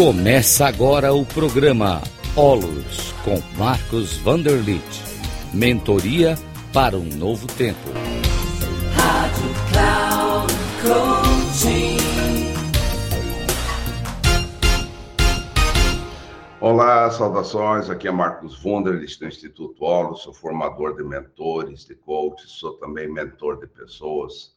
Começa agora o programa Olos com Marcos Vanderlit. Mentoria para um novo tempo. Rádio Cloud Coaching. Olá, saudações. Aqui é Marcos Wunderlich do Instituto Olos. Sou formador de mentores, de coaches, sou também mentor de pessoas.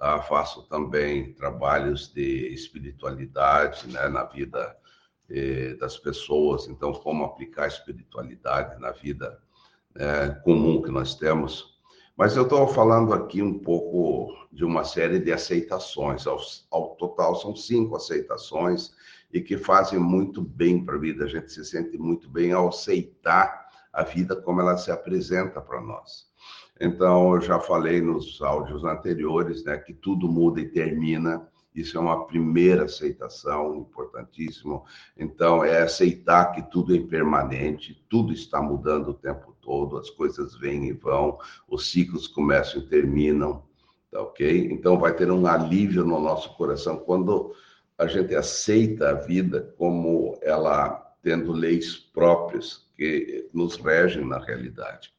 Ah, faço também trabalhos de espiritualidade né, na vida eh, das pessoas. Então, como aplicar a espiritualidade na vida eh, comum que nós temos. Mas eu estou falando aqui um pouco de uma série de aceitações. Ao, ao total, são cinco aceitações e que fazem muito bem para a vida. A gente se sente muito bem ao aceitar a vida como ela se apresenta para nós. Então, eu já falei nos áudios anteriores, né, que tudo muda e termina. Isso é uma primeira aceitação, importantíssimo. Então, é aceitar que tudo é impermanente, tudo está mudando o tempo todo, as coisas vêm e vão, os ciclos começam e terminam, tá ok? Então, vai ter um alívio no nosso coração quando a gente aceita a vida como ela tendo leis próprias que nos regem na realidade.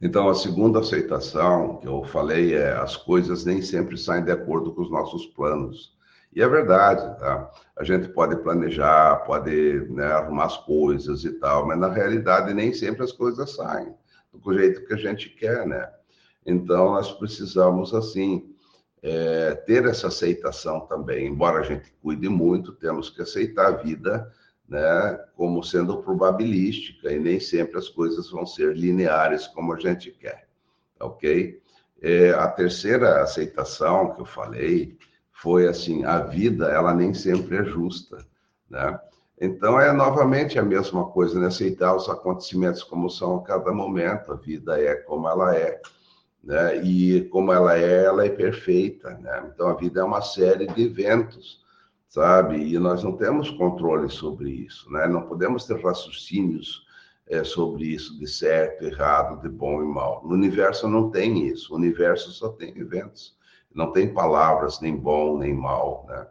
Então, a segunda aceitação que eu falei é as coisas nem sempre saem de acordo com os nossos planos. E é verdade, tá? A gente pode planejar, pode né, arrumar as coisas e tal, mas na realidade nem sempre as coisas saem do jeito que a gente quer, né? Então, nós precisamos, assim, é, ter essa aceitação também. Embora a gente cuide muito, temos que aceitar a vida né, como sendo probabilística e nem sempre as coisas vão ser lineares como a gente quer, ok? É, a terceira aceitação que eu falei foi assim, a vida ela nem sempre é justa, né? Então é novamente a mesma coisa, né? aceitar os acontecimentos como são a cada momento, a vida é como ela é, né? E como ela é, ela é perfeita, né? Então a vida é uma série de eventos sabe? E nós não temos controle sobre isso, né? Não podemos ter raciocínios é, sobre isso de certo, errado, de bom e mal. No universo não tem isso. O universo só tem eventos. Não tem palavras nem bom nem mal, né?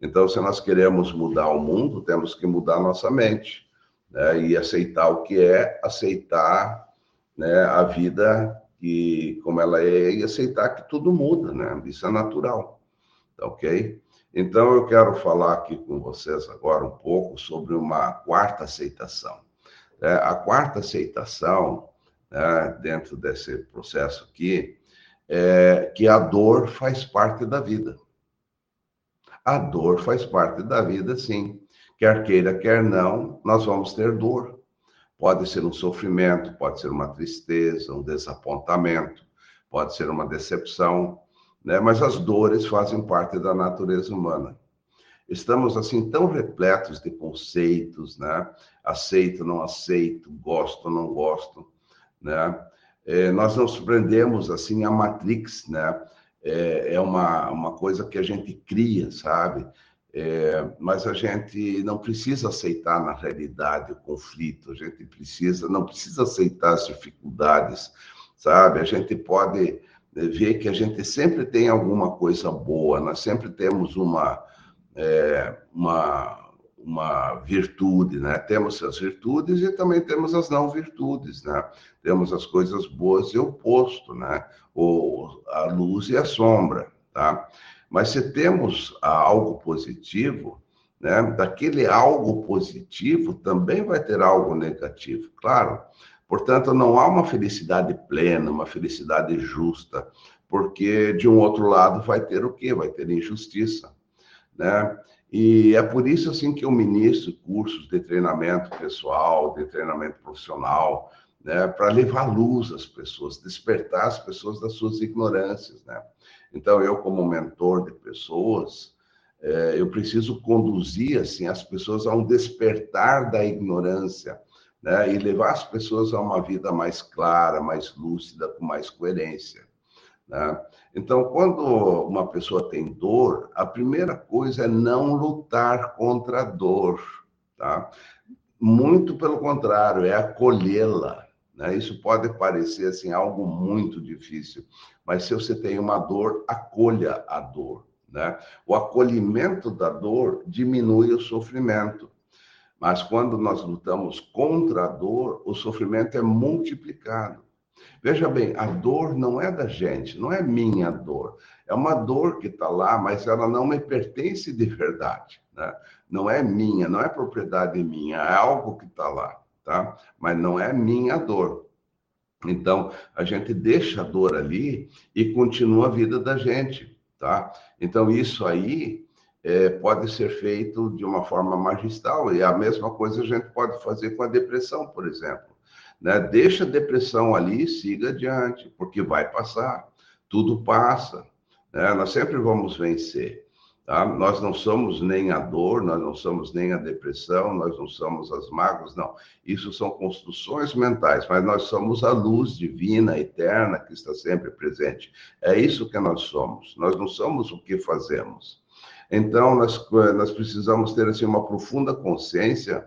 Então, se nós queremos mudar o mundo, temos que mudar nossa mente, né? E aceitar o que é, aceitar, né? A vida que como ela é e aceitar que tudo muda, né? Isso é natural, tá ok? Então, eu quero falar aqui com vocês agora um pouco sobre uma quarta aceitação. É, a quarta aceitação, né, dentro desse processo aqui, é que a dor faz parte da vida. A dor faz parte da vida, sim. Quer queira, quer não, nós vamos ter dor. Pode ser um sofrimento, pode ser uma tristeza, um desapontamento, pode ser uma decepção, né? Mas as dores fazem parte da natureza humana. Estamos assim tão repletos de conceitos, né? Aceito, não aceito, gosto, não gosto, né? É, nós nos prendemos assim a Matrix, né? É, é uma, uma coisa que a gente cria, sabe? É, mas a gente não precisa aceitar na realidade o conflito, a gente precisa, não precisa aceitar as dificuldades, sabe? A gente pode ver que a gente sempre tem alguma coisa boa, nós sempre temos uma, é, uma, uma virtude, né? Temos as virtudes e também temos as não virtudes, né? Temos as coisas boas e o oposto, né? O, a luz e a sombra, tá? Mas se temos algo positivo, né? Daquele algo positivo também vai ter algo negativo, claro. Portanto, não há uma felicidade plena, uma felicidade justa, porque de um outro lado vai ter o quê? Vai ter injustiça, né? E é por isso assim que eu ministro cursos de treinamento pessoal, de treinamento profissional, né, para levar luz às pessoas, despertar as pessoas das suas ignorâncias, né? Então eu como mentor de pessoas, é, eu preciso conduzir assim as pessoas a um despertar da ignorância, né? e levar as pessoas a uma vida mais clara, mais lúcida, com mais coerência. Né? Então, quando uma pessoa tem dor, a primeira coisa é não lutar contra a dor. Tá? Muito pelo contrário, é acolhê-la. Né? Isso pode parecer assim, algo muito difícil, mas se você tem uma dor, acolha a dor. Né? O acolhimento da dor diminui o sofrimento. Mas quando nós lutamos contra a dor, o sofrimento é multiplicado. Veja bem, a dor não é da gente, não é minha dor. É uma dor que está lá, mas ela não me pertence de verdade. Né? Não é minha, não é propriedade minha, é algo que está lá, tá? Mas não é minha dor. Então, a gente deixa a dor ali e continua a vida da gente, tá? Então, isso aí é, pode ser feito de uma forma magistral, e a mesma coisa a gente pode fazer com a depressão, por exemplo. Né? Deixa a depressão ali e siga adiante, porque vai passar, tudo passa, né? nós sempre vamos vencer. Tá? Nós não somos nem a dor, nós não somos nem a depressão, nós não somos as mágoas, não. Isso são construções mentais, mas nós somos a luz divina, eterna, que está sempre presente. É isso que nós somos. Nós não somos o que fazemos. Então, nós, nós precisamos ter assim, uma profunda consciência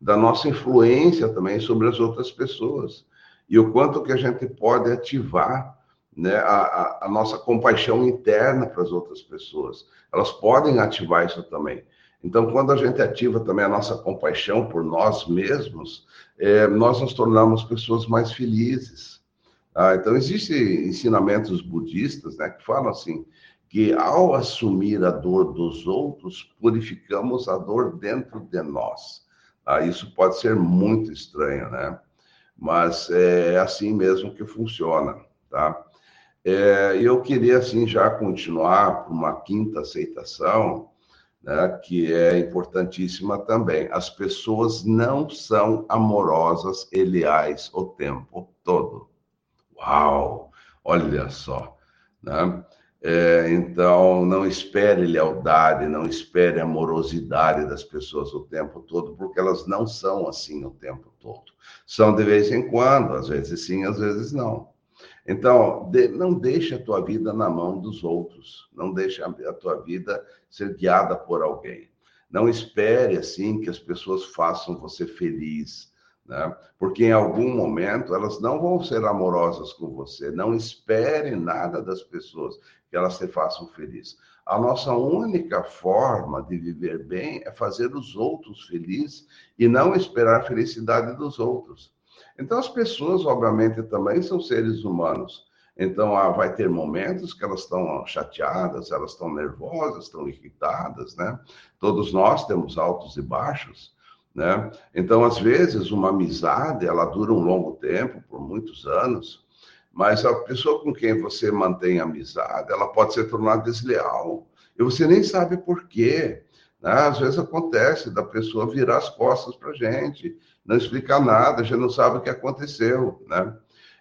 da nossa influência também sobre as outras pessoas e o quanto que a gente pode ativar né, a, a, nossa compaixão interna para as outras pessoas. Elas podem ativar isso também. Então, quando a gente ativa também a nossa compaixão por nós mesmos, é, nós nos tornamos pessoas mais felizes. Ah, então, existem ensinamentos budistas né, que falam assim, que ao assumir a dor dos outros, purificamos a dor dentro de nós. Ah, isso pode ser muito estranho, né? Mas é assim mesmo que funciona, tá? É, eu queria, assim, já continuar para uma quinta aceitação, né, que é importantíssima também. As pessoas não são amorosas e leais o tempo todo. Uau! Olha só, né? É, então, não espere lealdade, não espere amorosidade das pessoas o tempo todo, porque elas não são assim o tempo todo. São de vez em quando, às vezes sim, às vezes não. Então, de, não deixe a tua vida na mão dos outros, não deixe a, a tua vida ser guiada por alguém. Não espere assim que as pessoas façam você feliz, né? Porque em algum momento elas não vão ser amorosas com você. Não espere nada das pessoas que elas te façam feliz. A nossa única forma de viver bem é fazer os outros felizes e não esperar a felicidade dos outros. Então, as pessoas, obviamente, também são seres humanos. Então, ah, vai ter momentos que elas estão chateadas, elas estão nervosas, estão irritadas, né? Todos nós temos altos e baixos, né? Então, às vezes, uma amizade, ela dura um longo tempo, por muitos anos, mas a pessoa com quem você mantém amizade, ela pode se tornar desleal. E você nem sabe por quê. Né? Às vezes acontece da pessoa virar as costas para gente, não explicar nada, gente não sabe o que aconteceu. Né?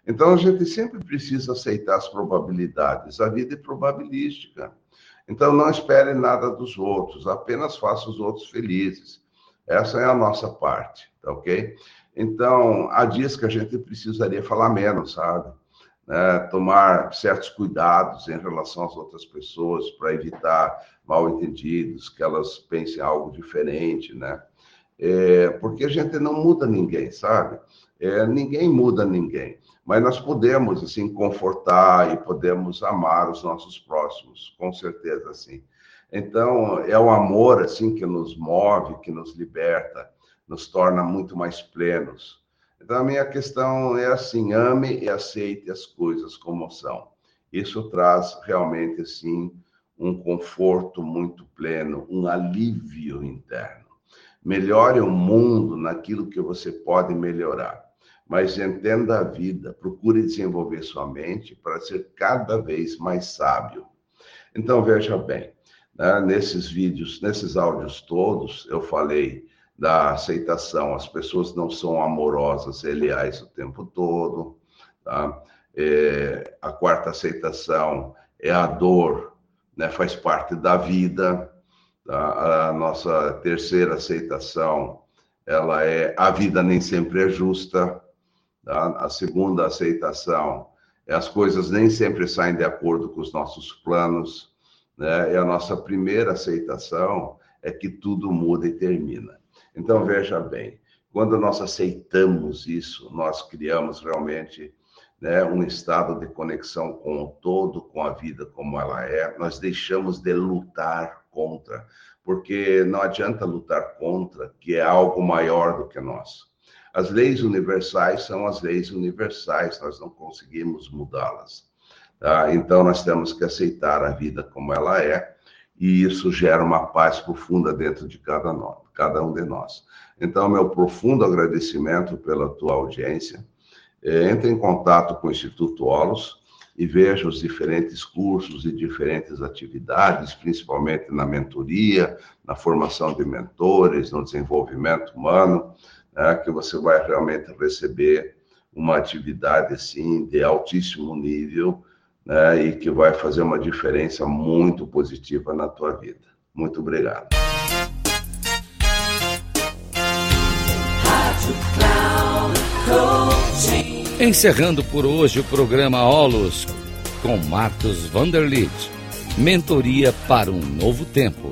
Então a gente sempre precisa aceitar as probabilidades. A vida é probabilística. Então não espere nada dos outros, apenas faça os outros felizes. Essa é a nossa parte, tá ok? Então, há dias que a gente precisaria falar menos, sabe? né, tomar certos cuidados em relação às outras pessoas para evitar mal entendidos, que elas pensem algo diferente, né? É, porque a gente não muda ninguém, sabe? É, ninguém muda ninguém, mas nós podemos assim confortar e podemos amar os nossos próximos, com certeza, sim. Então é o amor assim que nos move, que nos liberta, nos torna muito mais plenos. Então, a minha questão é assim: ame e aceite as coisas como são. Isso traz realmente, assim, um conforto muito pleno, um alívio interno. Melhore o mundo naquilo que você pode melhorar, mas entenda a vida, procure desenvolver sua mente para ser cada vez mais sábio. Então, veja bem, né, nesses vídeos, nesses áudios todos, eu falei da aceitação. As pessoas não são amorosas e leais o tempo todo. Tá? É, a quarta aceitação é a dor, né? faz parte da vida. Tá? A nossa terceira aceitação ela é a vida nem sempre é justa. Tá? A segunda aceitação é as coisas nem sempre saem de acordo com os nossos planos. Né? E a nossa primeira aceitação é que tudo muda e termina. Então, veja bem, quando nós aceitamos isso, nós criamos realmente né, um estado de conexão com o todo, com a vida como ela é. Nós deixamos de lutar contra, porque não adianta lutar contra, que é algo maior do que nós. As leis universais são as leis universais, nós não conseguimos mudá-las. Tá? Então, nós temos que aceitar a vida como ela é, e isso gera uma paz profunda dentro de cada, nós, cada um de nós. Então, meu profundo agradecimento pela tua audiência. É, entre em contato com o Instituto Olos e veja os diferentes cursos e diferentes atividades, principalmente na mentoria, na formação de mentores, no desenvolvimento humano, né, que você vai realmente receber uma atividade assim de altíssimo nível né, e que vai fazer uma diferença muito positiva na tua vida. Muito obrigado. Encerrando por hoje o programa Olos com Marcos Vanderlit. Mentoria para um novo tempo.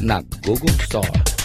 na Google Store.